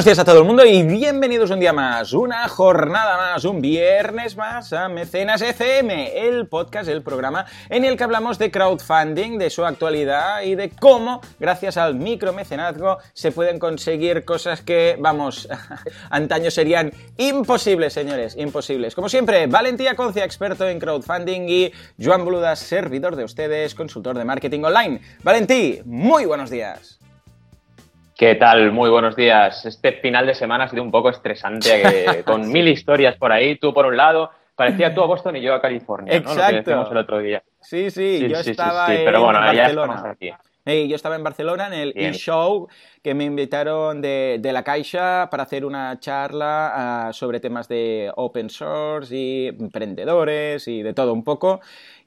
buenos días a todo el mundo y bienvenidos un día más, una jornada más, un viernes más a Mecenas FM, el podcast, el programa en el que hablamos de crowdfunding, de su actualidad y de cómo, gracias al micromecenazgo, se pueden conseguir cosas que, vamos, antaño serían imposibles, señores, imposibles. Como siempre, Valentía Concia, experto en crowdfunding y Joan Boluda, servidor de ustedes, consultor de marketing online. Valentí, muy buenos días. ¿Qué tal? Muy buenos días. Este final de semana ha sido un poco estresante, con mil historias por ahí, tú por un lado, parecía tú a Boston y yo a California, Exacto. ¿no? Lo que el otro día. Sí, sí, yo estaba sí, en pero bueno, ya Barcelona. estamos aquí. Hey, yo estaba en Barcelona en el e-show que me invitaron de, de la Caixa para hacer una charla ah, sobre temas de open source y emprendedores y de todo un poco.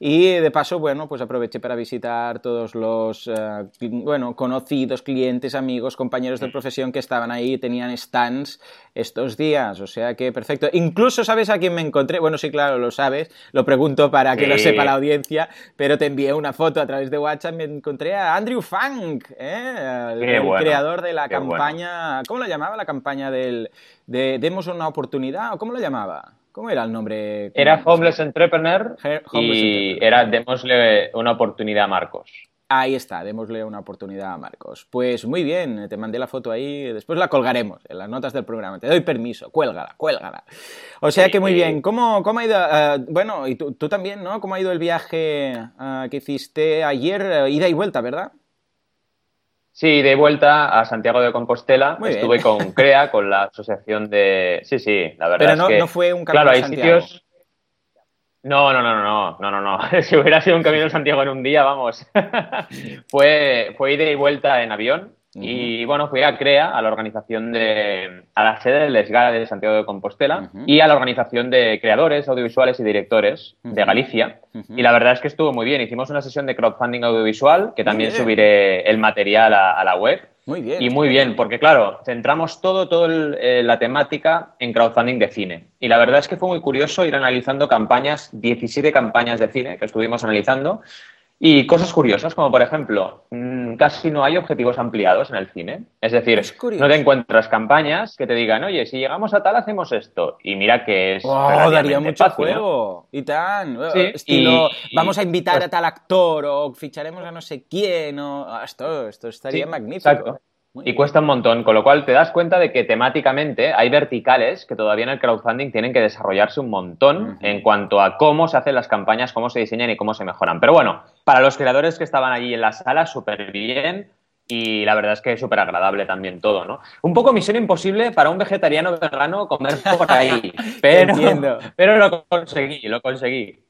Y de paso, bueno, pues aproveché para visitar todos los, cli- bueno, conocidos, clientes, amigos, compañeros de profesión que estaban ahí y tenían stands estos días. O sea que perfecto. Incluso, ¿sabes a quién me encontré? Bueno, sí, claro, lo sabes. Lo pregunto para que lo sepa la audiencia, pero te envié una foto a través de WhatsApp. Me encontré a Andrew Funk, ¿eh? el, Qué el bueno, creador de la qué bueno. campaña. ¿Cómo lo llamaba? La campaña del. de Demos una oportunidad. ¿O cómo lo llamaba? ¿Cómo era el nombre? Era Homeless Entrepreneur Homeless y Entrepreneur. era démosle una oportunidad a Marcos. Ahí está, démosle una oportunidad a Marcos. Pues muy bien, te mandé la foto ahí, después la colgaremos en las notas del programa. Te doy permiso, cuélgala, cuélgala. O sea que muy Sí. bien, ¿cómo, cómo ha ido? eh, bueno, y tú, tú también, ¿no? ¿Cómo ha ido el viaje eh, que hiciste ayer? eh, ida y vuelta, ¿verdad? Sí, de vuelta a Santiago de Compostela. Muy bien. Estuve con CREA, con la asociación de... Sí, sí, la verdad Pero es no, que... no fue un camino Claro, hay Santiago. sitios... No, no, no, no, no, no, no, no. Si hubiera sido un camino de Santiago en un día, vamos. fue, fue ida y vuelta en avión. Y bueno, fui a CREA, a la organización de. a la sede del SGA de Santiago de Compostela y a la organización de creadores audiovisuales y directores de. Galicia. Y la verdad es que estuvo muy bien. Hicimos una sesión de crowdfunding audiovisual, que también bien. subiré el material a, a la web. Muy bien. Y muy bien, porque claro, centramos todo, todo el- eh, la temática en crowdfunding de cine. Y la verdad es que fue muy curioso ir analizando campañas, 17 campañas de cine que estuvimos analizando. Y cosas curiosas, como por ejemplo, mm, casi no hay objetivos ampliados en el cine. Es decir, Es no te encuentras campañas que te digan, oye, si llegamos a tal, hacemos esto. Y mira que es. Oh, daría mucho fácil, ¿no? juego. Y tan. Sí, Estilo, y- vamos a invitar pues- a tal actor o ficharemos a no sé quién. O... ah, Esto, esto estaría Sí, magnífico. exacto. Y cuesta un montón, con lo cual te das cuenta de que temáticamente hay verticales que todavía en el crowdfunding tienen que desarrollarse un montón en cuanto a cómo se hacen las campañas, cómo se diseñan y cómo se mejoran. Pero bueno, para los creadores que estaban allí en la sala, súper bien. Y la verdad es que es súper agradable también todo, ¿no? Un poco misión imposible para un vegetariano vegano comer por ahí. Pero, pero lo conseguí, lo conseguí.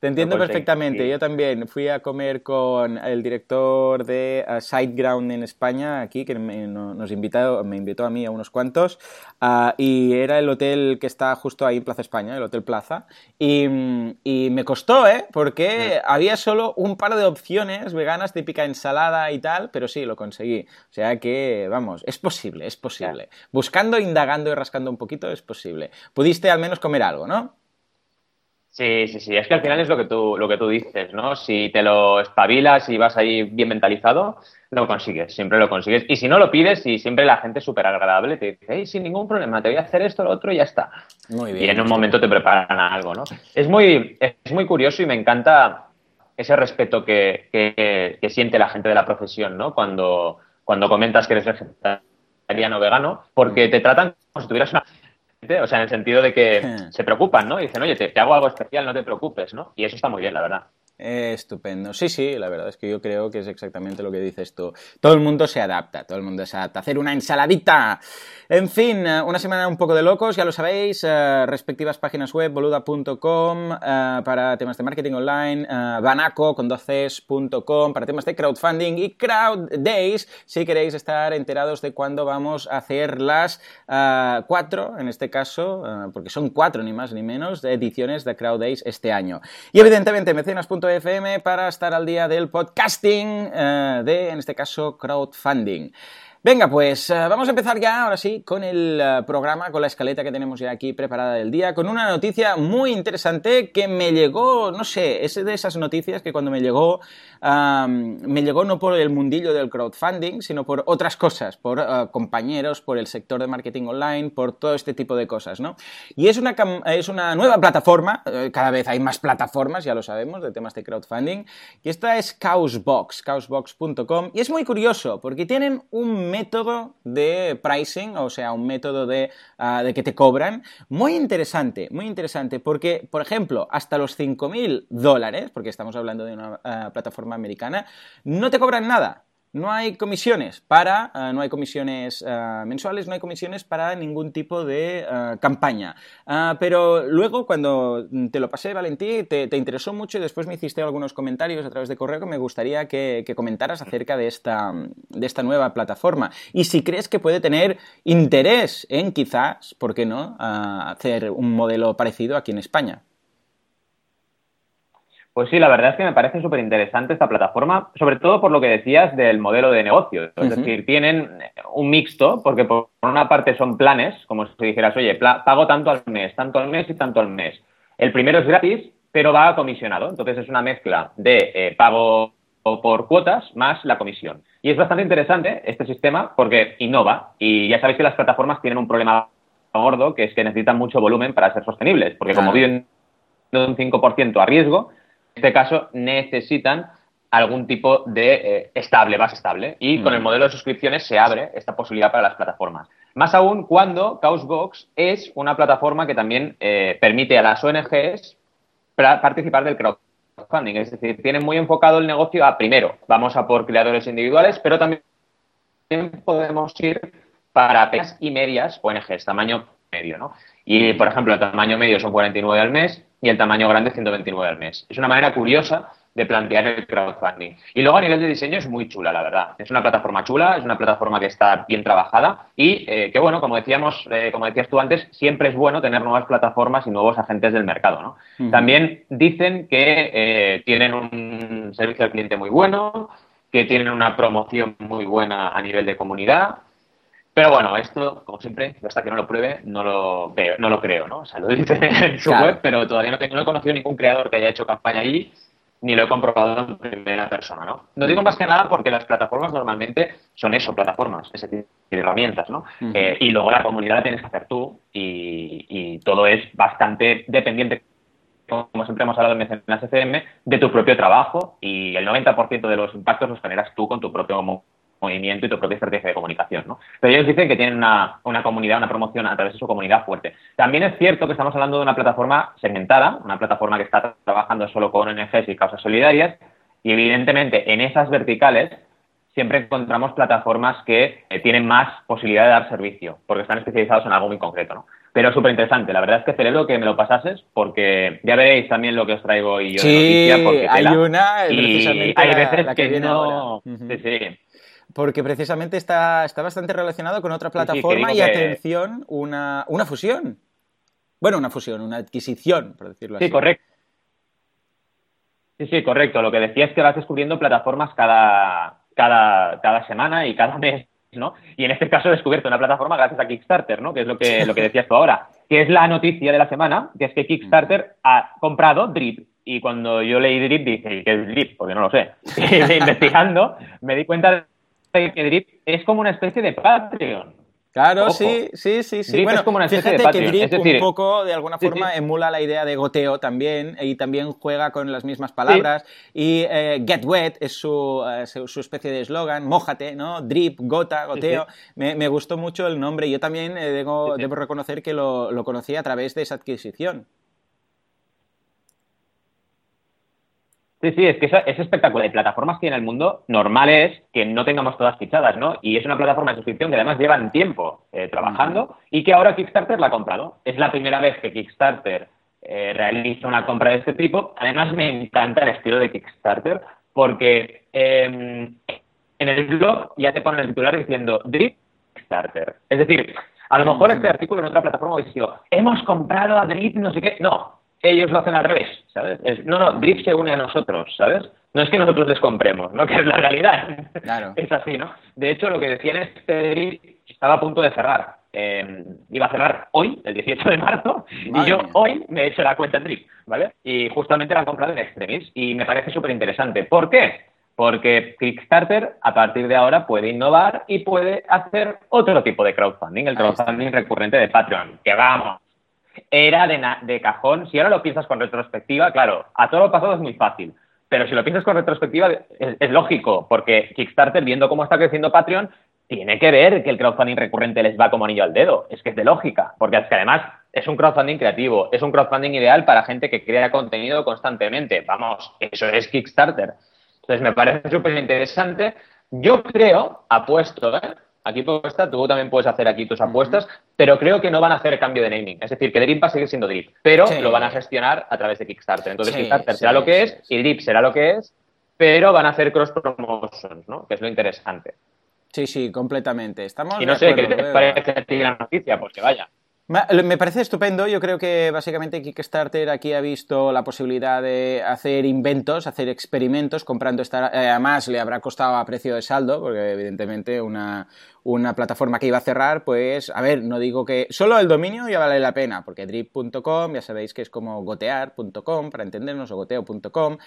Te entiendo perfectamente. Yo también fui a comer con el director de uh, Sideground en España, aquí, que me, no- nos invitó, me invitó a mí a unos cuantos, ah, y era el hotel que está justo ahí en Plaza España, el Hotel Plaza, y, mm, y me costó, ¿eh? Porque había solo un par de opciones veganas, típica ensalada y tal, pero sí, lo conseguí. O sea que, vamos, es posible, es posible. Buscando, indagando y rascando un poquito, es posible. Pudiste al menos comer algo, ¿no? Sí, sí, sí. Es que al final es lo que tú, lo que tú dices, ¿no? Si te lo espabilas y vas ahí bien mentalizado, lo consigues, siempre lo consigues. Y si no lo pides y siempre la gente es súper agradable, te dice, hey, sin ningún problema, te voy a hacer esto, lo otro y ya está. Muy Y en un momento te preparan algo, ¿no? Es muy, es muy curioso y me encanta ese respeto que, que- que siente la gente de la profesión, ¿no? Cuando, cuando comentas que eres vegetariano o vegano, porque te tratan como si tuvieras una... O sea, en el sentido de que se preocupan, ¿no? Y dicen, oye, te, te hago algo especial, no te preocupes, ¿no? Y eso está muy bien, la verdad. Estupendo. Sí, sí, la verdad es que yo creo que es exactamente lo que dices tú. Todo el mundo se adapta, todo el mundo se adapta. Hacer una ensaladita. En fin, eh, una semana un poco de locos, ya lo sabéis. eh, respectivas páginas web, boluda.com eh, para temas de marketing online, banaco con 2cs.com para temas de crowdfunding y crowd days si queréis estar enterados de cuándo vamos a hacer las cuatro, en este caso, porque son cuatro ni más ni menos, de ediciones de crowd days este año. Y evidentemente mecenas.fm para estar al día del podcasting eh, de, en este caso, crowdfunding. Venga, pues eh, vamos a empezar ya, ahora sí, con el eh, programa, con la escaleta que tenemos ya aquí preparada del día, con una noticia muy interesante que me llegó, no sé, es de esas noticias que cuando me llegó, me llegó no por el mundillo del crowdfunding, sino por otras cosas, por eh, compañeros, por el sector de marketing online, por todo este tipo de cosas, ¿no? Y es una, es una nueva plataforma, cada vez hay más plataformas, ya lo sabemos, de temas de crowdfunding, y esta es Chaosbox, chaosbox.com, y es muy curioso, porque tienen un método de pricing, o sea, un método de, ah, de que te cobran, muy interesante, muy interesante, porque, por ejemplo, hasta los 5.000 dólares, porque estamos hablando de una ah, plataforma americana, no te cobran nada. No hay comisiones para, eh, no hay comisiones eh, mensuales, no hay comisiones para ningún tipo de eh, campaña. pero luego, cuando te lo pasé, Valentí, te, interesó mucho y después me hiciste algunos comentarios a través de correo que me gustaría que, comentaras acerca de esta, de esta nueva plataforma. Y si crees que puede tener interés en quizás, ¿por qué no?, hacer un modelo parecido aquí en España. Pues sí, la verdad es que me parece súper interesante esta plataforma, sobre todo por lo que decías del modelo de negocio. Es decir, tienen un mixto, porque por una parte son planes, como si dijeras, oye, pago tanto al mes, tanto al mes y tanto al mes. El primero es gratis, pero va comisionado. Entonces es una mezcla de eh, pago por cuotas más la comisión. Y es bastante interesante este sistema porque innova. Y ya sabéis que las plataformas tienen un problema gordo, que es que necesitan mucho volumen para ser sostenibles, porque como viven de un 5% a riesgo, este caso necesitan algún tipo de eh, estable, base estable. Y con el modelo de suscripciones se abre esta posibilidad para las plataformas. Más aún cuando Chaosbox es una plataforma que también eh, permite a las ONGs participar del crowdfunding. Es decir, tiene muy enfocado el negocio a, primero, vamos a por creadores individuales, pero también podemos ir para pequeñas y medias ONGs, tamaño medio, ¿no? Y, por ejemplo, el tamaño medio son 49 al mes y el tamaño grande 129 al mes. Es una manera curiosa de plantear el crowdfunding. Y luego a nivel de diseño es muy chula, la verdad. Es una plataforma chula, es una plataforma que está bien trabajada y eh, que, bueno, como decíamos, eh, como decías tú antes, siempre es bueno tener nuevas plataformas y nuevos agentes del mercado, ¿no? También dicen que eh, tienen un servicio al cliente muy bueno, que tienen una promoción muy buena a nivel de comunidad pero bueno, esto, como siempre, hasta que no lo pruebe, no lo veo, no lo creo, ¿no? O sea, lo dice en su web, pero todavía no, tengo, no he conocido ningún creador que haya hecho campaña allí, ni lo he comprobado en primera persona, ¿no? No digo más que nada porque las plataformas normalmente son eso, plataformas, ese tipo de herramientas, ¿no? Eh, y luego la comunidad la tienes que hacer tú y, y todo es bastante dependiente como siempre hemos hablado en Mecenas FM, de tu propio trabajo y el 90% de los impactos los generas tú con tu propio movimiento y tu propia estrategia de comunicación, ¿no? Pero ellos dicen que tienen una, comunidad, una promoción a través de su comunidad fuerte. También es cierto que estamos hablando de una plataforma segmentada, una plataforma que está trabajando solo con ONGs y causas solidarias, y evidentemente en esas verticales siempre encontramos plataformas que eh, tienen más posibilidad de dar servicio, porque están especializados en algo muy concreto, ¿no? Pero súper interesante. La verdad es que celebro que me lo pasases porque ya veréis también lo que os traigo hoy yo sí, de noticia. hay una, y hay veces que, no... Sí, sí porque precisamente está, está bastante relacionado con otra plataforma y, atención, una, una fusión. Bueno, una fusión, una adquisición, por decirlo así. Sí, correcto. Sí, sí, correcto. Lo que decía es que vas descubriendo plataformas cada, cada, cada semana y cada mes, ¿no? Y en este caso he descubierto una plataforma gracias a Kickstarter, ¿no? Que es lo que, lo que decías tú ahora. Que es la noticia de la semana, que es que Kickstarter ha comprado Drip. Y cuando yo leí Drip, dije, ¿qué es Drip? Porque no lo sé. Y investigando, me di cuenta de que Drip es como una especie de Patreon. Claro, sí, sí, sí, sí. bueno, es como una especie fíjate de que Drip un poco, de alguna forma, emula la idea de goteo también y también juega con las mismas palabras. Y eh, Get Wet es su, eh, su especie de eslogan, mójate, ¿no? Drip, gota, goteo. Me, me, gustó mucho el nombre. Yo también eh, debo, debo, reconocer que lo, lo conocí a través de esa adquisición. Sí, sí, es que es espectacular. Hay plataformas que en el mundo normal es que no tengamos todas fichadas, ¿no? Y es una plataforma de suscripción que además llevan tiempo eh, trabajando y que ahora Kickstarter la ha comprado. Es la primera vez que Kickstarter eh, realiza una compra de este tipo. Además, me encanta el estilo de Kickstarter porque em, en el blog ya te ponen el titular diciendo Drip Kickstarter. Es decir, a lo mejor este artículo en otra plataforma hubiese sido hemos comprado a Drip, no sé qué. No, ellos lo hacen al revés, ¿sabes? no, no, Drift se une a nosotros, ¿sabes? No es que nosotros les compremos, ¿no? Que es la realidad. Claro. es así, ¿no? De hecho, lo que decían es que Drift estaba a punto de cerrar. Eh, iba a cerrar hoy, el 18 de marzo, y yo hoy me he hecho la cuenta en Drift, ¿vale? Y justamente la han comprado en Extremis y me parece súper interesante. ¿Por qué? Porque Kickstarter a partir de ahora puede innovar y puede hacer otro tipo de crowdfunding, el crowdfunding recurrente de Patreon, que vamos, era de, de, cajón. Si ahora lo piensas con retrospectiva, claro, a todo lo pasado es muy fácil. Pero si lo piensas con retrospectiva, es, lógico, porque Kickstarter, viendo cómo está creciendo Patreon, tiene que ver que el crowdfunding recurrente les va como anillo al dedo. Es que es de lógica, porque es que además es un crowdfunding creativo, es un crowdfunding ideal para gente que crea contenido constantemente. Vamos, eso es Kickstarter. Entonces me parece súper interesante. Yo creo, apuesto, ¿eh? Aquí está, tú también puedes hacer aquí tus apuestas, pero creo que no van a hacer cambio de naming. Es decir, que Drip va a seguir siendo Drip, pero lo van a gestionar a través de Kickstarter. Entonces Kickstarter será lo que es y Drip será lo que es, pero van a hacer cross promotions, ¿no? Que es lo interesante. Sí, sí, completamente. Estamos y no sé, ¿qué te parece a ti la noticia? Pues que vaya. Me parece estupendo. Yo creo que básicamente Kickstarter aquí ha visto la posibilidad de hacer inventos, hacer experimentos, comprando esta. Eh, además, le habrá costado a precio de saldo, porque evidentemente una, una plataforma que iba a cerrar, pues, a ver, no digo que solo el dominio ya vale la pena, porque drip.com ya sabéis que es como gotear.com, para entendernos, o goteo.com,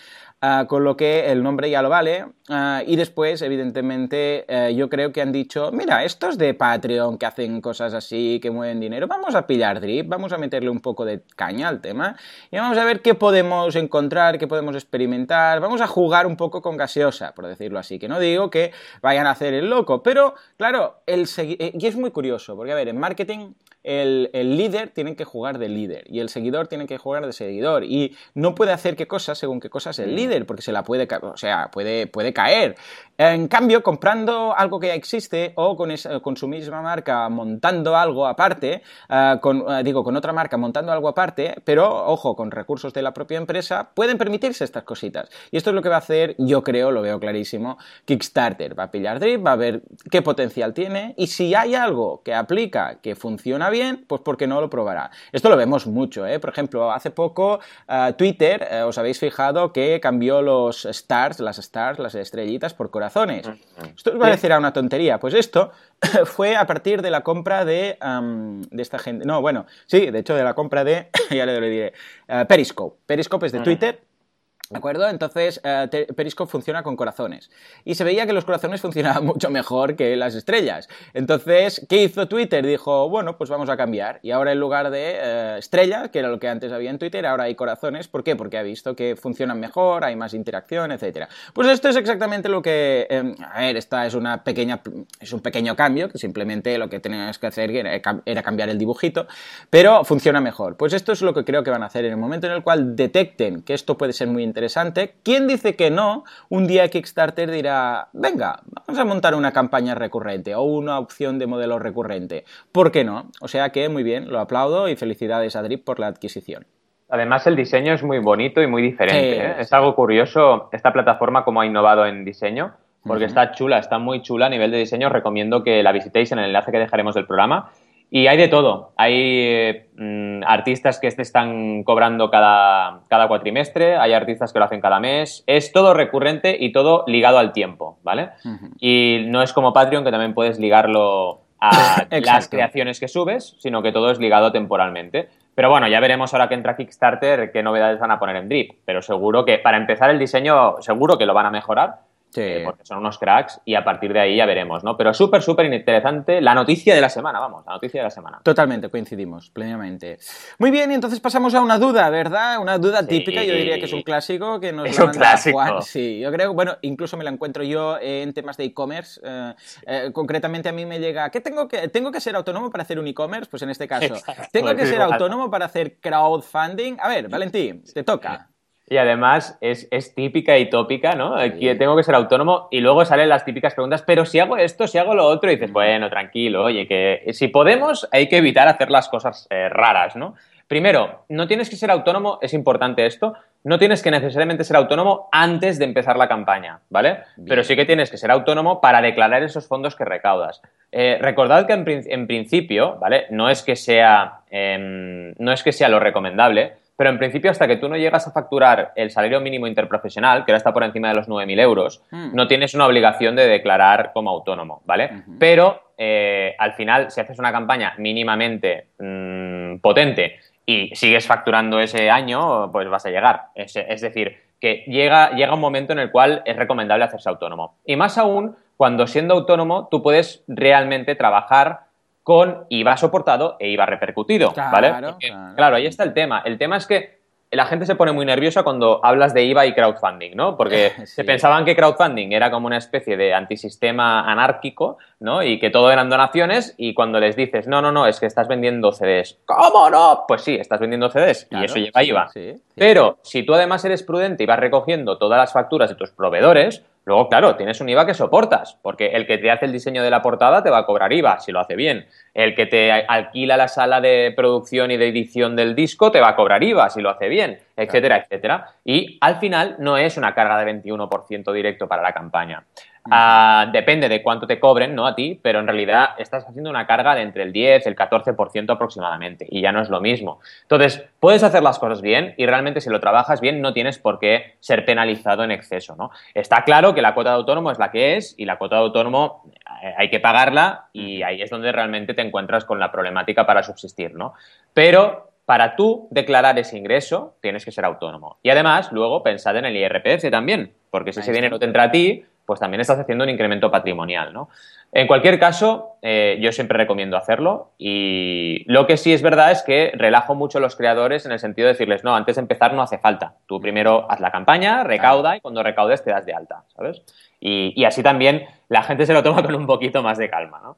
ah, con lo que el nombre ya lo vale. Ah, y después, evidentemente, eh, yo creo que han dicho, mira, estos de Patreon que hacen cosas así, que mueven dinero, vamos a pillar drip, vamos a meterle un poco de caña al tema y vamos a ver qué podemos encontrar, qué podemos experimentar, vamos a jugar un poco con gaseosa, por decirlo así, que no digo que vayan a hacer el loco, pero, claro, eh, y es muy curioso, porque a ver, en marketing el, líder tiene que jugar de líder y el seguidor tiene que jugar de seguidor y no puede hacer qué cosas según qué cosas el mm. líder, porque se la puede, o sea, puede, puede caer. En cambio, comprando algo que ya existe o con, con su misma marca montando algo aparte, eh, con, eh, digo, con otra marca montando algo aparte, pero ojo, con recursos de la propia empresa, pueden permitirse estas cositas. Y esto es lo que va a hacer, yo creo, lo veo clarísimo, Kickstarter. Va a pillar Drip, va a ver qué potencial tiene y si hay algo que aplica que funciona bien, pues porque no lo probará. Esto lo vemos mucho, ¿eh? Por ejemplo, hace poco eh, Twitter, os habéis fijado que cambió los stars, las stars, las estrellitas por corazones. Esto os parecerá una tontería. Pues esto fue a partir de la compra de, de esta gente. No, bueno, sí, de hecho de la compra de, ya le diré, uh, Periscope. Periscope es de Twitter ¿De acuerdo? Entonces, eh, Periscope funciona con corazones. Y se veía que los corazones funcionaban mucho mejor que las estrellas. Entonces, ¿qué hizo Twitter? Dijo, bueno, pues vamos a cambiar. Y ahora en lugar de eh, estrellas, que era lo que antes había en Twitter, ahora hay corazones. ¿Por qué? Porque ha visto que funcionan mejor, hay más interacción, etc. Pues esto es exactamente lo que... Em, a ver, esta es una pequeña... Es un pequeño cambio, que simplemente lo que tenías que hacer era, era cambiar el dibujito, pero funciona mejor. Pues esto es lo que creo que van a hacer en el momento en el cual detecten que esto puede ser muy interesante. ¿Quién dice que no? Un día Kickstarter dirá, venga, vamos a montar una campaña recurrente o una opción de modelo recurrente. ¿Por qué no? O sea que muy bien, lo aplaudo y felicidades a Drip por la adquisición. Además, el diseño es muy bonito y muy diferente. ¿eh? Es algo curioso esta plataforma como ha innovado en diseño, porque está chula, está muy chula a nivel de diseño. Recomiendo que la visitéis en el enlace que dejaremos del programa. Y hay de todo. Hay mm, artistas que este están cobrando cada, cada cuatrimestre, hay artistas que lo hacen cada mes. Es todo recurrente y todo ligado al tiempo, ¿vale? Y no es como Patreon, que también puedes ligarlo a las creaciones que subes, sino que todo es ligado temporalmente. Pero bueno, ya veremos ahora que entra Kickstarter qué novedades van a poner en Drip. Pero seguro que para empezar el diseño, seguro que lo van a mejorar eh, porque son unos cracks y a partir de ahí ya veremos, ¿no? Pero súper, súper interesante la noticia de la semana, vamos, la noticia de la semana. Totalmente, coincidimos, plenamente. Muy bien, y entonces pasamos a una duda, ¿verdad? Una duda típica, yo diría que es un clásico que nos es un clásico. Juan. Sí, yo creo, bueno, incluso me la encuentro yo en temas de e-commerce. Eh, eh, concretamente a mí me llega, ¿qué tengo que, tengo que ser autónomo para hacer un e-commerce? Pues en este caso, ¿tengo que ser autónomo para hacer crowdfunding? A ver, Valentín, te toca. Y además es, típica y tópica, ¿no? tengo que ser autónomo y luego salen las típicas preguntas, pero si hago esto, si hago lo otro, y dices, bueno, tranquilo, oye, que si podemos hay que evitar hacer las cosas eh, raras, ¿no? Primero, no tienes que ser autónomo, es importante esto, no tienes que necesariamente ser autónomo antes de empezar la campaña, ¿vale? Pero sí que tienes que ser autónomo para declarar esos fondos que recaudas. Eh, recordad que en, principio, ¿vale? No es que sea, em, no es que sea lo recomendable, pero en principio hasta que tú no llegas a facturar el salario mínimo interprofesional, que ahora está por encima de los 9.000 euros, mm. no tienes una obligación de declarar como autónomo, ¿vale? Pero eh, al final, si haces una campaña mínimamente mm, potente y sigues facturando ese año, pues vas a llegar. Es, es decir, que llega, llega un momento en el cual es recomendable hacerse autónomo. Y más aún cuando siendo autónomo tú puedes realmente trabajar con IVA soportado e IVA repercutido, ¿vale? claro, ahí está el tema. El tema es que la gente se pone muy nerviosa cuando hablas de IVA y crowdfunding, ¿no? Porque se pensaban que crowdfunding era como una especie de antisistema anárquico, ¿no? Y que todo eran donaciones y cuando les dices, no, no, no, es que estás vendiendo CDs. ¿Cómo no? Pues sí, estás vendiendo CDs y eso lleva IVA. Pero si tú además eres prudente y vas recogiendo todas las facturas de tus proveedores, Luego, claro, tienes un IVA que soportas, porque el que te hace el diseño de la portada te va a cobrar IVA si lo hace bien. El que te alquila la sala de producción y de edición del disco te va a cobrar IVA si lo hace bien, etcétera, etcétera. Y al final no es una carga de 21% directo para la campaña. Ah, depende de cuánto te cobren, ¿no? A ti, pero en realidad estás haciendo una carga de entre el 10 y el 14% aproximadamente y ya no es lo mismo. Entonces, puedes hacer las cosas bien y realmente si lo trabajas bien no tienes por qué ser penalizado en exceso, ¿no? Está claro que la cuota de autónomo es la que es y la cuota de autónomo eh, hay que pagarla y ahí es donde realmente te encuentras con la problemática para subsistir, ¿no? Pero para tú declarar ese ingreso tienes que ser autónomo. Y además, luego pensad en el IRPF también, porque si ese dinero te entra a ti, pues también estás haciendo un incremento patrimonial, ¿no? En cualquier caso, eh, yo siempre recomiendo hacerlo y lo que sí es verdad es que relajo mucho a los creadores en el sentido de decirles, no, antes de empezar no hace falta. Tú primero haz la campaña, recauda y cuando recaudes te das de alta, ¿sabes? Y, y así también la gente se lo toma con un poquito más de calma, ¿no?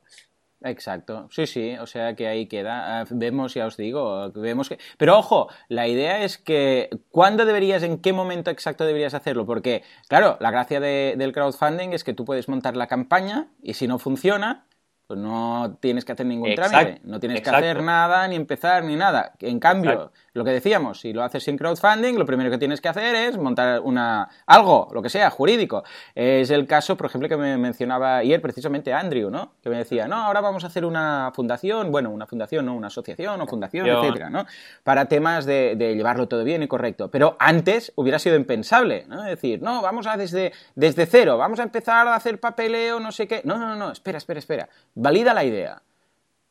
Exacto, sí, sí, o sea que ahí queda. Ah, vemos, ya os digo, vemos que... Pero ojo, la idea es que ¿cuándo deberías, en qué momento exacto deberías hacerlo? Porque, claro, la gracia del crowdfunding es que tú puedes montar la campaña y si no funciona, pues no tienes que hacer ningún trámite, no tienes que hacer nada, ni empezar, ni nada. En cambio, lo que decíamos, si lo haces sin crowdfunding, lo primero que tienes que hacer es montar una algo, lo que sea, jurídico. Es el caso, por ejemplo, que me mencionaba ayer precisamente Andrew, ¿no? Que me decía, no, ahora vamos a hacer una fundación, bueno, una fundación, no, una asociación o fundación, etcétera, ¿no? Para temas de, llevarlo todo bien y correcto. Pero antes hubiera sido impensable, ¿no? Es decir, no, vamos a desde, desde cero, vamos a empezar a hacer papeleo, no sé qué. No, no, no, espera, espera, espera. Valida la idea.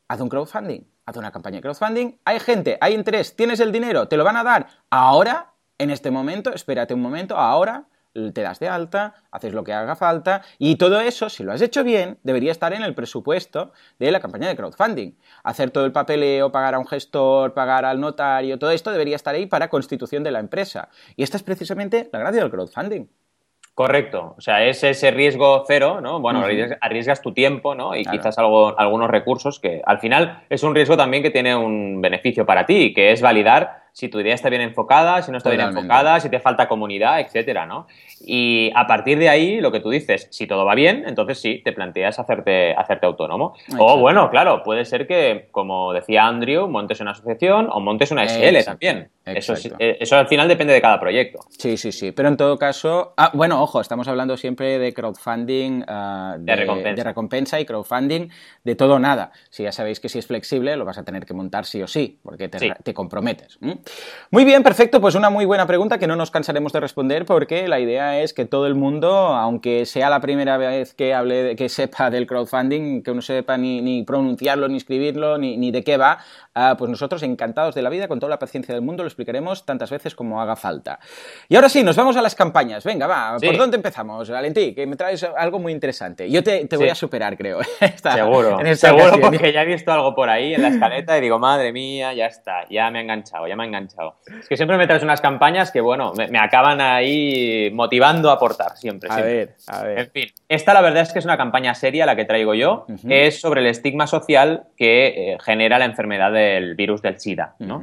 Haz un crowdfunding haz una campaña de crowdfunding, hay gente, hay interés, tienes el dinero, te lo van a dar ahora, en este momento, espérate un momento, ahora te das de alta, haces lo que haga falta y todo eso, si lo has hecho bien, debería estar en el presupuesto de la campaña de crowdfunding. Hacer todo el papeleo, pagar a un gestor, pagar al notario, todo esto debería estar ahí para constitución de la empresa. Y esta es precisamente la gracia del crowdfunding. Correcto, o sea, es ese riesgo cero, ¿no? Bueno, arriesgas, tu tiempo, ¿no? Y quizás algo, algunos recursos que al final es un riesgo también que tiene un beneficio para ti, que es validar si tu idea está bien enfocada, si no está bien enfocada, si te falta comunidad, etcétera, ¿no? Y a partir de ahí, lo que tú dices, si todo va bien, entonces sí, te planteas hacerte, hacerte autónomo. O bueno, claro, puede ser que, como decía Andrew, montes una asociación o montes una SL también. Eso, eh, eso al final depende de cada proyecto. Sí, sí, sí. Pero en todo caso, ah, bueno, ojo, estamos hablando siempre de crowdfunding ah, de, recompensa. y crowdfunding de todo o nada. Si ya sabéis que si es flexible, lo vas a tener que montar sí o sí, porque te, comprometes. Muy bien, perfecto. Pues una muy buena pregunta que no nos cansaremos de responder porque la idea es que todo el mundo, aunque sea la primera vez que hable, que sepa del crowdfunding, que no sepa ni, pronunciarlo, ni escribirlo, ni, de qué va, ah, pues nosotros encantados de la vida, con toda la paciencia del mundo, lo explicaremos tantas veces como haga falta. Y ahora sí, nos vamos a las campañas. Venga, va, ¿por dónde empezamos, Valentí? Que me traes algo muy interesante. Yo te, voy a superar, creo. seguro, seguro, porque ya he visto algo por ahí en la escaleta y digo, madre mía, ya está, ya me ha enganchado, ya me ha enganchado es que siempre me traes unas campañas que, bueno, me, acaban ahí motivando a aportar, siempre. A ver, a ver. En fin, esta la verdad es que es una campaña seria la que traigo yo. Es sobre el estigma social que eh, genera la enfermedad del virus del SIDA, ¿no?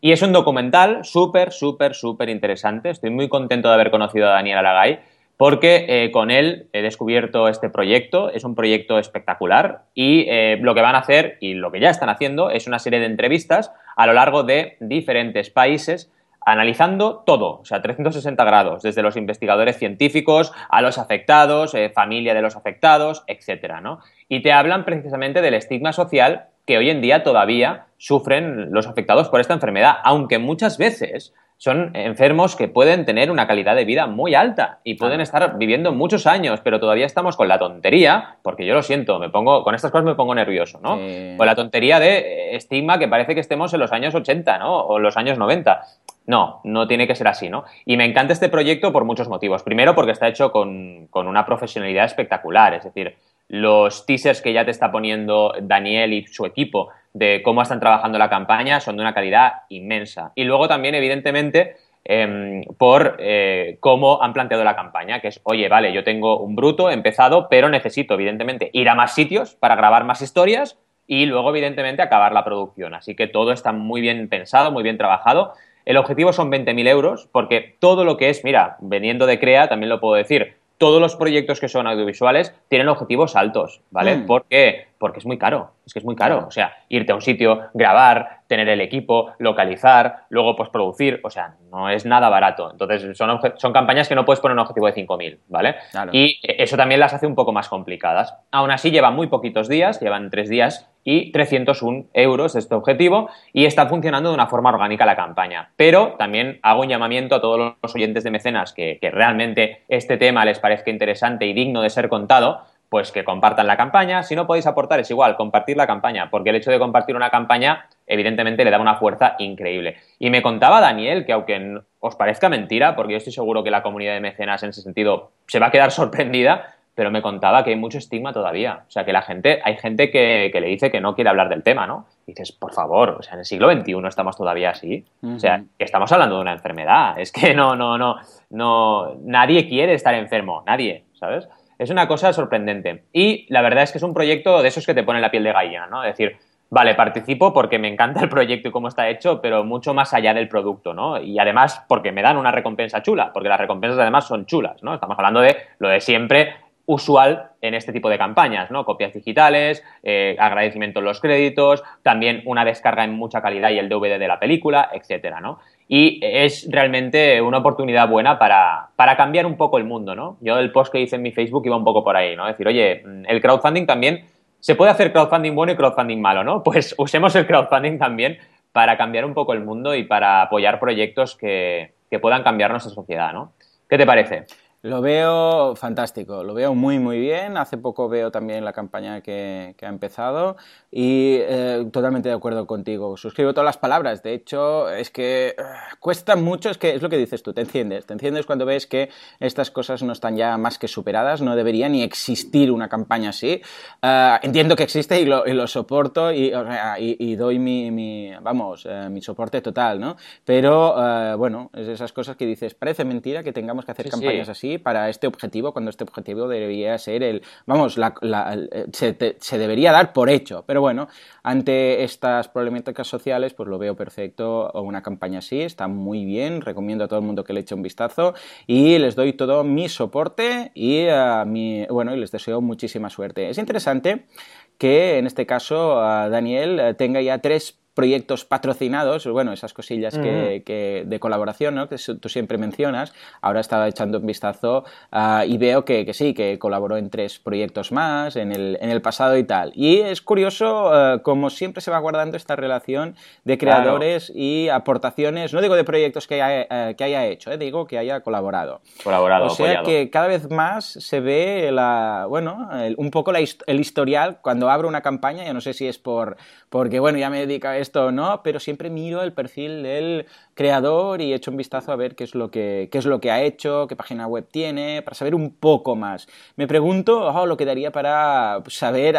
Y es un documental súper, súper, súper interesante. Estoy muy contento de haber conocido a Daniel Aragay porque eh, con él he descubierto este proyecto, es un proyecto espectacular y eh, lo que van a hacer y lo que ya están haciendo es una serie de entrevistas a lo largo de diferentes países analizando todo, o sea, 360 grados, desde los investigadores científicos a los afectados, eh, familia de los afectados, etcétera, ¿no? Y te hablan precisamente del estigma social que hoy en día todavía sufren los afectados por esta enfermedad, aunque muchas veces son enfermos que pueden tener una calidad de vida muy alta y pueden estar viviendo muchos años, pero todavía estamos con la tontería, porque yo lo siento, me pongo con estas cosas me pongo nervioso, ¿no? Con la tontería de estigma que parece que estemos en los años 80, ¿no? O los años 90. No, no tiene que ser así, ¿no? Y me encanta este proyecto por muchos motivos. Primero, porque está hecho con, con una profesionalidad espectacular, es decir, los teasers que ya te está poniendo Daniel y su equipo de cómo están trabajando la campaña son de una calidad inmensa. Y luego también, evidentemente, em, por eh, cómo han planteado la campaña, que es, oye, vale, yo tengo un bruto empezado, pero necesito, evidentemente, ir a más sitios para grabar más historias y luego, evidentemente, acabar la producción. Así que todo está muy bien pensado, muy bien trabajado. El objetivo son 20.000 euros, porque todo lo que es, mira, veniendo de CREA, también lo puedo decir, todos los proyectos que son audiovisuales tienen objetivos altos, ¿vale? Mm. ¿Por qué? Porque es muy caro, es que es muy caro. O sea, irte a un sitio, grabar, tener el equipo, localizar, luego postproducir, o sea, no es nada barato. Entonces, son, son campañas que no puedes poner un objetivo de 5.000, ¿vale? Y eso también las hace un poco más complicadas. Aún así, llevan muy poquitos días, llevan tres días y 301 euros este objetivo y está funcionando de una forma orgánica la campaña. Pero también hago un llamamiento a todos los oyentes de mecenas que, que realmente este tema les parezca interesante y digno de ser contado, pues que compartan la campaña. Si no podéis aportar, es igual, compartir la campaña, porque el hecho de compartir una campaña, evidentemente, le da una fuerza increíble. Y me contaba Daniel que, aunque os parezca mentira, porque yo estoy seguro que la comunidad de mecenas en ese sentido se va a quedar sorprendida, pero me contaba que hay mucho estigma todavía. O sea, que la gente, hay gente que, le dice que no quiere hablar del tema, ¿no? Y dices, por favor, o sea, en el siglo XXI estamos todavía así. O sea, que estamos hablando de una enfermedad. Es que no, no, no, no, nadie quiere estar enfermo, nadie, ¿sabes? Es una cosa sorprendente. Y la verdad es que es un proyecto de esos que te pone la piel de gallina, ¿no? Es decir, vale, participo porque me encanta el proyecto y cómo está hecho, pero mucho más allá del producto, ¿no? Y además porque me dan una recompensa chula, porque las recompensas además son chulas, ¿no? Estamos hablando de lo de siempre, usual en este tipo de campañas, ¿no? Copias digitales, eh, agradecimiento en los créditos, también una descarga en mucha calidad y el DVD de la película, etcétera, ¿no? Y es realmente una oportunidad buena para, para cambiar un poco el mundo, ¿no? Yo el post que hice en mi Facebook iba un poco por ahí, ¿no? Decir, oye, el crowdfunding también, se puede hacer crowdfunding bueno y crowdfunding malo, ¿no? Pues usemos el crowdfunding también para cambiar un poco el mundo y para apoyar proyectos que, que puedan cambiar nuestra sociedad, ¿no? ¿Qué te parece? Lo veo fantástico, lo veo muy muy bien. Hace poco veo también la campaña que, ha empezado y eh, totalmente de acuerdo contigo. Suscribo todas las palabras. De hecho, es que eh, cuesta mucho, es que es lo que dices tú, te enciendes. Te enciendes cuando ves que estas cosas no están ya más que superadas, no debería ni existir una campaña así. Eh, entiendo que existe y lo, lo soporto y, y, doy mi, mi vamos, mi soporte total, ¿no? Pero bueno, es esas cosas que dices, parece mentira que tengamos que hacer campañas así para este objetivo cuando este objetivo debería ser el, vamos, se, debería dar por hecho. Pero bueno, ante estas problemáticas sociales, pues lo veo perfecto una campaña así, está muy bien, recomiendo a todo el mundo que le eche un vistazo y les doy todo mi soporte y, a mi, bueno, y les deseo muchísima suerte. Es interesante que en este caso Daniel eh, tenga ya tres proyectos patrocinados, bueno, esas cosillas que, de colaboración, ¿no? que tú siempre mencionas. Ahora estaba echando un vistazo ah, y veo que, sí, que colaboró en tres proyectos más en el, en el pasado y tal. Y es curioso uh, como siempre se va guardando esta relación de creadores y aportaciones, no digo de proyectos que haya, eh, que haya hecho, eh, digo que haya colaborado. Colaborado, O sea que cada vez más se ve la, bueno, un poco el historial cuando abro una campaña, ya no sé si es por, porque, bueno, ya me dedica a esto no, pero siempre miro el perfil del creador y echo un vistazo a ver qué es lo que, qué es lo que ha hecho, qué página web tiene, para saber un poco más. Me pregunto oh, lo que daría para saber,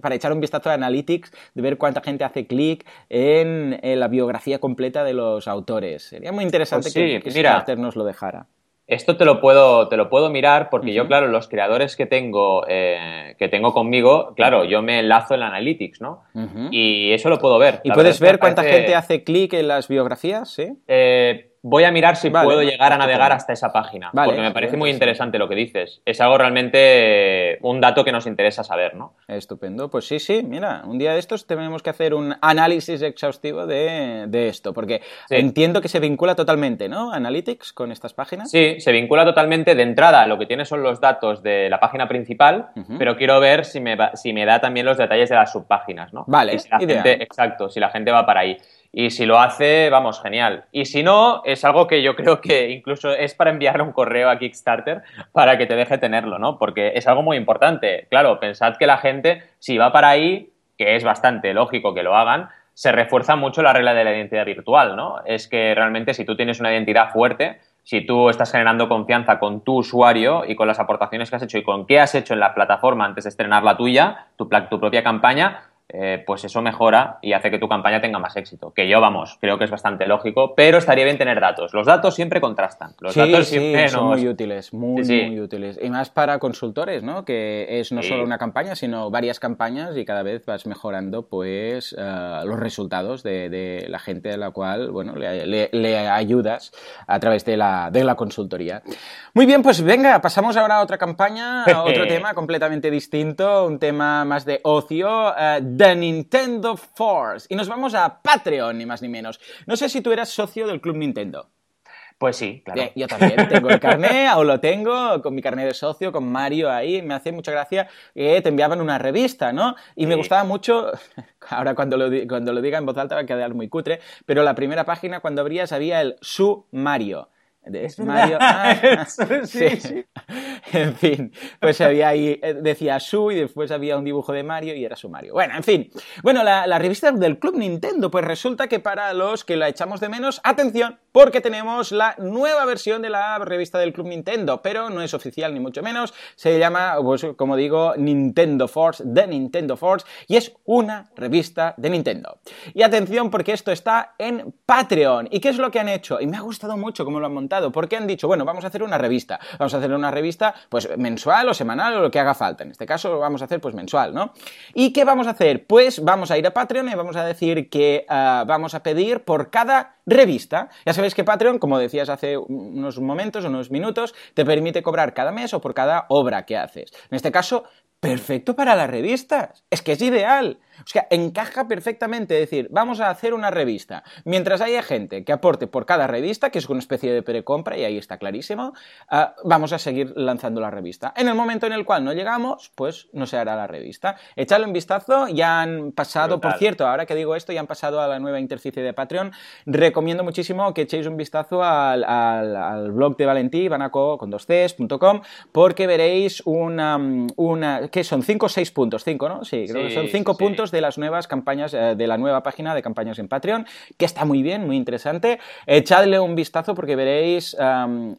para echar un vistazo a Analytics, de ver cuánta gente hace clic en, la biografía completa de los autores. Sería muy interesante pues que, que mira, nos lo dejara. Esto te lo puedo, te lo puedo mirar porque yo, claro, los creadores que tengo, eh, que tengo conmigo, claro, yo me enlazo en Analytics, ¿no? Y eso lo puedo ver. ¿Y puedes ver cuánta gente hace clic en las biografías? ¿sí? Eh, voy a mirar si puedo llegar a navegar hasta esa página, porque me parece muy interesante lo que dices. Es algo realmente un dato que nos interesa saber, ¿no? Estupendo. Pues sí, sí, mira, un día de estos tenemos que hacer un análisis exhaustivo de, esto, porque entiendo que se vincula totalmente, ¿no? Analytics con estas páginas. Sí, se vincula totalmente de entrada. Lo que tiene son los datos de la página principal, pero quiero ver si me, si me da también los detalles de las subpáginas, ¿no? Vale, exacto, si la gente va para ahí. Y si lo hace, vamos, genial. Y si no, es algo que yo creo que incluso es para enviarle un correo a Kickstarter para que te deje tenerlo, ¿no? Porque es algo muy importante. Claro, pensad que la gente, si va para ahí, que es bastante lógico que lo hagan, se refuerza mucho la regla de la identidad virtual, ¿no? Es que realmente si tú tienes una identidad fuerte, si tú estás generando confianza con tu usuario y con las aportaciones que has hecho y con qué has hecho en la plataforma antes de estrenar la tuya, tu, tu propia campaña, eh, pues eso mejora y hace que tu campaña tenga más éxito. Que yo, vamos, creo que es bastante lógico, pero estaría bien tener datos. Los datos siempre contrastan. Los datos siempre son muy útiles, muy, muy útiles. Y más para consultores, ¿no? Que es no solo una campaña, sino varias campañas y cada vez vas mejorando, pues, eh, los resultados de, la gente a la cual, bueno, le, ayudas a través de la, de la consultoría. Muy bien, pues venga, pasamos ahora a otra campaña, a otro tema completamente distinto, un tema más de ocio. Eh, The Nintendo Force. Y nos vamos a Patreon, ni más ni menos. No sé si tú eras socio del Club Nintendo. Pues sí, claro. yo también tengo el carnet, aún lo tengo, con mi carnet de socio, con Mario ahí. Me hacía mucha gracia que te enviaban una revista, ¿no? Y me gustaba mucho, ahora cuando lo, cuando lo diga en voz alta va a quedar muy cutre, pero la primera página cuando abrías había el Su Mario de Mario. Ah, sí, sí. En fin, pues había ahí, eh, decía su y después había un dibujo de Mario y era su Mario. Bueno, en fin. Bueno, la, la, revista del Club Nintendo, pues resulta que para los que la echamos de menos, atención, porque tenemos la nueva versión de la revista del Club Nintendo, pero no es oficial ni mucho menos. Se llama, pues como digo, Nintendo Force, The Nintendo Force, y es una revista de Nintendo. Y atención, porque esto está en Patreon. ¿Y qué es lo que han hecho? Y me ha gustado mucho cómo lo han montado porque han dicho, bueno, vamos a hacer una revista, vamos a hacer una revista pues mensual o semanal o lo que haga falta. En este caso lo vamos a hacer pues mensual, ¿no? ¿Y qué vamos a hacer? Pues vamos a ir a Patreon y vamos a decir que ah, vamos a pedir por cada revista. Ya sabéis que Patreon, como decías hace unos momentos, unos minutos, te permite cobrar cada mes o por cada obra que haces. En este caso, perfecto para las revistas. Es que es ideal. O sea, encaja perfectamente decir, vamos a hacer una revista. Mientras haya gente que aporte por cada revista, que es una especie de precompra, y ahí está clarísimo, ah, vamos a seguir lanzando la revista. En el momento en el cual no llegamos, pues no se hará la revista. Echadle un vistazo, ya han pasado, por cierto, ahora que digo esto, ya han pasado a la nueva interficie de Patreon. Recomiendo muchísimo que echéis un vistazo al, blog de Valentí, banaco con dos Cs.com, porque veréis una, una, ¿qué son? ¿Cinco o seis puntos? Cinco, ¿no? Sí, creo que son cinco puntos de las nuevas campañas, eh, de la nueva página de campañas en Patreon, que está muy bien, muy interesante. Echadle un vistazo porque veréis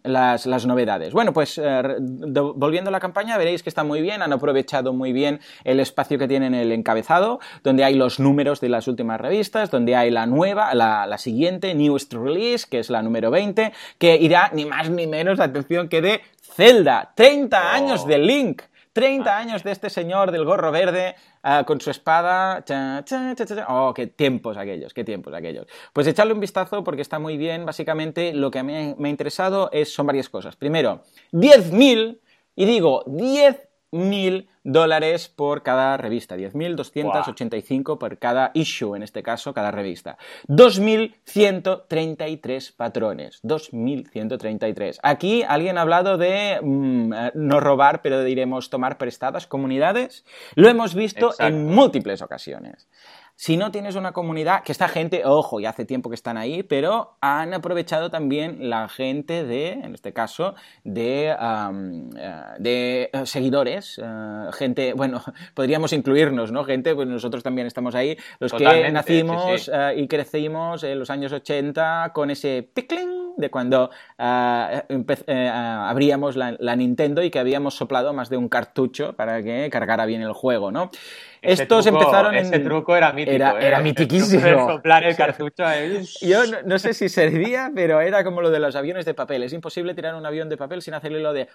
las, novedades. Bueno, pues eh, volviendo a la campaña, veréis que está muy bien, han aprovechado muy bien el espacio que tienen el encabezado, donde hay los números de las últimas revistas, donde hay la nueva, la, la siguiente, Newest Release, que es la número 20, que irá ni más ni menos, atención, que de Zelda, 30 años de Link. 30 años de este señor del gorro verde ah, con su espada. oh, qué tiempos aquellos, qué tiempos aquellos. Pues echarle un vistazo porque está muy bien. Básicamente lo que a mí me ha interesado es, son varias cosas. Primero, 10.000, y digo 10.000 dólares por cada revista, 10.285 por cada issue, en este caso, cada revista. 2.133 patrones, 2.133. Aquí alguien ha hablado de mm, eh, no robar, pero diremos tomar prestadas comunidades. Lo hemos visto en múltiples ocasiones. Si no tienes una comunidad, que esta gente, ojo, ya hace tiempo que están ahí, pero han aprovechado también la gente de, en este caso, de, eh, de eh, seguidores, eh, gente, bueno, podríamos incluirnos, ¿no? Gente, pues nosotros también estamos ahí, los que nacimos y crecimos en los años 80 con ese pickling de cuando abríamos la, la Nintendo y que habíamos soplado más de un cartucho para que cargara bien el juego, ¿no? Estos empezaron en... Ese truco era mítico. Era, ¿eh? era mitiquísimo. soplar el cartucho. Yo no, sé si servía, pero era como lo de los aviones de papel. Es imposible tirar un avión de papel sin hacerle lo de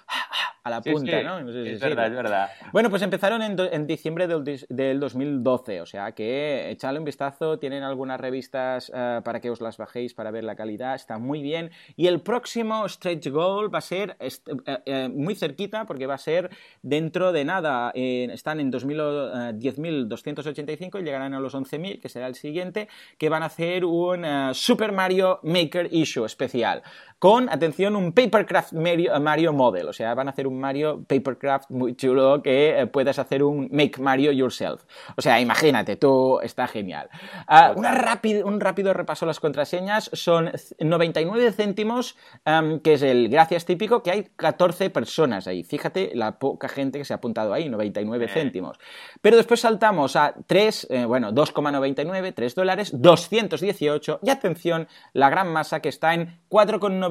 a la punta, ¿no? es verdad, es verdad. Bueno, pues empezaron en, diciembre del, 2012, o sea que echadle un vistazo. Tienen algunas revistas eh, para que os las bajéis para ver la calidad. Está muy bien. Y el próximo stretch goal va a ser eh, eh, muy cerquita porque va a ser dentro de nada. están en 10.285 y llegarán a los 11.000, que será el siguiente, que van a hacer un Super Mario Maker Issue especial. Con, atención, un Papercraft Mario, Model. O sea, van a hacer un Mario Papercraft muy chulo que eh, puedas hacer un Make Mario Yourself. O sea, imagínate, tú, está genial. Ah, una un rápido repaso a las contraseñas. Son 99 céntimos, que es el gracias típico, que hay 14 personas ahí. Fíjate la poca gente que se ha apuntado ahí, 99 céntimos. Pero después saltamos a 3, eh, bueno, 2,99, 3 dólares, 218 y atención, la gran masa que está en 4,99,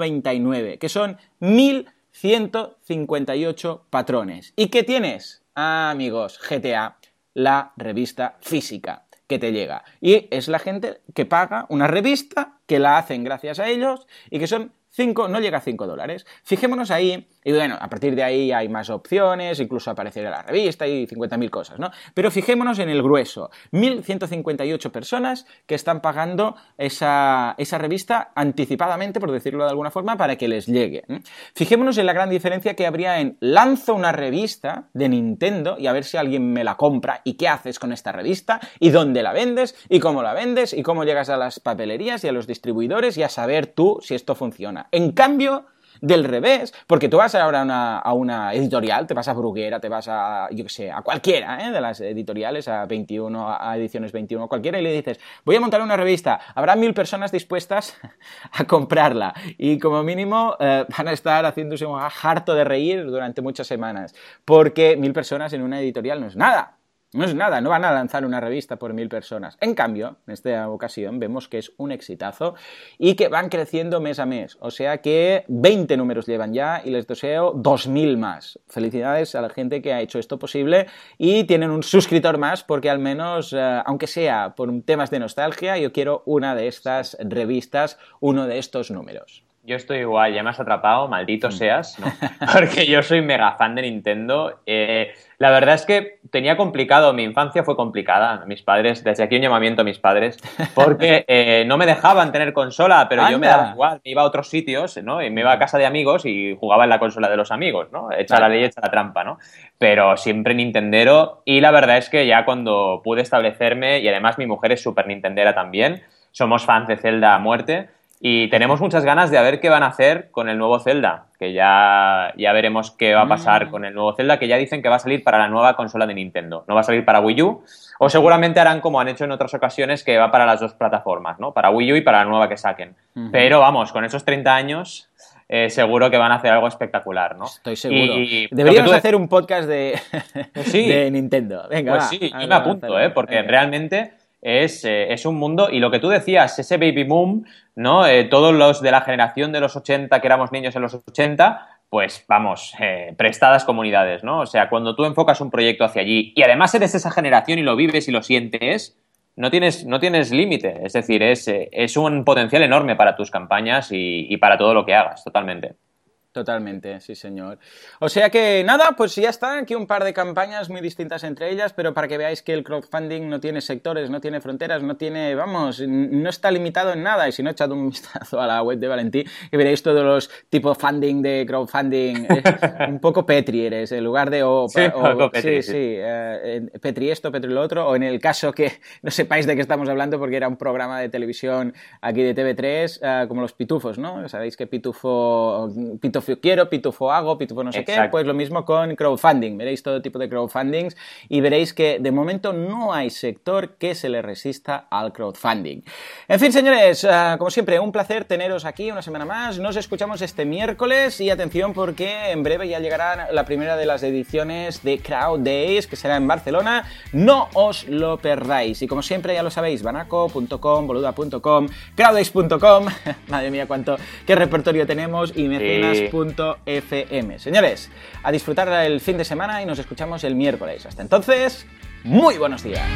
que son 1158 patrones. ¿Y qué tienes? Ah, amigos, GTA, la revista física que te llega. Y es la gente que paga una revista, que la hacen gracias a ellos y que son 5, no llega a 5 dólares. Fijémonos ahí, y bueno, a partir de ahí hay más opciones, incluso aparecerá la revista y 50.000 cosas, ¿no? Pero fijémonos en el grueso, 1.158 personas que están pagando esa, esa, revista anticipadamente, por decirlo de alguna forma, para que les llegue. Fijémonos en la gran diferencia que habría en lanzo una revista de Nintendo y a ver si alguien me la compra y qué haces con esta revista y dónde la vendes y cómo la vendes y cómo llegas a las papelerías y a los distribuidores y a saber tú si esto funciona. En cambio, del revés, porque tú vas ahora a una, editorial, te vas a Bruguera, te vas a, yo qué sé, a cualquiera ¿eh? de las editoriales, a 21, a Ediciones 21, cualquiera, y le dices, voy a montar una revista, habrá mil personas dispuestas a comprarla, y como mínimo eh, van a estar haciéndose un harto de reír durante muchas semanas, porque mil personas en una editorial no es nada. No es nada, no van a lanzar una revista por mil personas. En cambio, en esta ocasión vemos que es un exitazo y que van creciendo mes a mes. O sea que 20 números llevan ya y les deseo 2.000 más. Felicidades a la gente que ha hecho esto posible y tienen un suscriptor más porque al menos, eh, aunque sea por temas de nostalgia, yo quiero una de estas revistas, uno de estos números. Yo estoy igual, ya me has atrapado, maldito mm. seas, ¿no? Porque yo soy mega fan de Nintendo. Eh, la verdad es que tenía complicado, mi infancia fue complicada. Mis padres, desde aquí un llamamiento a mis padres, porque eh, no me dejaban tener consola, pero yo me daba igual, me iba a otros sitios, ¿no? Y me iba a casa de amigos y jugaba en la consola de los amigos, ¿no? Echa la ley, echa la trampa, ¿no? Pero siempre Nintendero. Y la verdad es que ya cuando pude establecerme, y además mi mujer es súper Nintendera también, somos fans de Zelda a muerte. Y tenemos muchas ganas de ver qué van a hacer con el nuevo Zelda, que ya, ya veremos qué va a pasar mm. con el nuevo Zelda, que ya dicen que va a salir para la nueva consola de Nintendo. No va a salir para Wii U, o seguramente harán como han hecho en otras ocasiones, que va para las dos plataformas, ¿no? Para Wii U y para la nueva que saquen. Pero vamos, con esos 30 años, eh, seguro que van a hacer algo espectacular, ¿no? Estoy seguro. Deberíamos hacer un podcast de, de Nintendo. Venga, pues sí, yo me apunto, ¿eh? Porque realmente eh, es, un mundo, y lo que tú decías, ese baby boom, ¿no? Eh, todos los de la generación de los 80, que éramos niños en los 80, pues vamos, eh, prestadas comunidades, ¿no? O sea, cuando tú enfocas un proyecto hacia allí y además eres esa generación y lo vives y lo sientes, no tienes, no tienes límite. Es decir, es, es, un potencial enorme para tus campañas y para todo lo que hagas, totalmente. Totalmente, sí señor. O sea que nada, pues ya está, aquí un par de campañas muy distintas entre ellas, pero para que veáis que el crowdfunding no tiene sectores, no tiene fronteras, no tiene, vamos, no está limitado en nada. Y si no, echad un vistazo a la web de Valentí y veréis todos los tipos funding de crowdfunding. un poco Petri eres, en lugar de... O, sí, sí, sí, eh, Petri esto, Petri lo otro, o en el caso que no sepáis de qué estamos hablando porque era un programa de televisión aquí de TV3, eh, como los pitufos, ¿no? Sabéis que pitufo, pitufo quiero, pitufo hago, pitufo no sé qué, pues lo mismo con crowdfunding. Veréis todo tipo de crowdfundings y veréis que de momento no hay sector que se le resista al crowdfunding. En fin, señores, eh, como siempre, un placer teneros aquí una semana más. Nos escuchamos este miércoles y atención porque en breve ya llegará la primera de las ediciones de Crowd Days que será en Barcelona. No os lo perdáis. Y como siempre ya lo sabéis, banaco.com, boluda.com, crowddays.com. Madre mía, cuánto, qué repertorio tenemos y mecenas. Señores, a disfrutar el fin de semana y nos escuchamos el miércoles. Hasta entonces, Muy buenos días.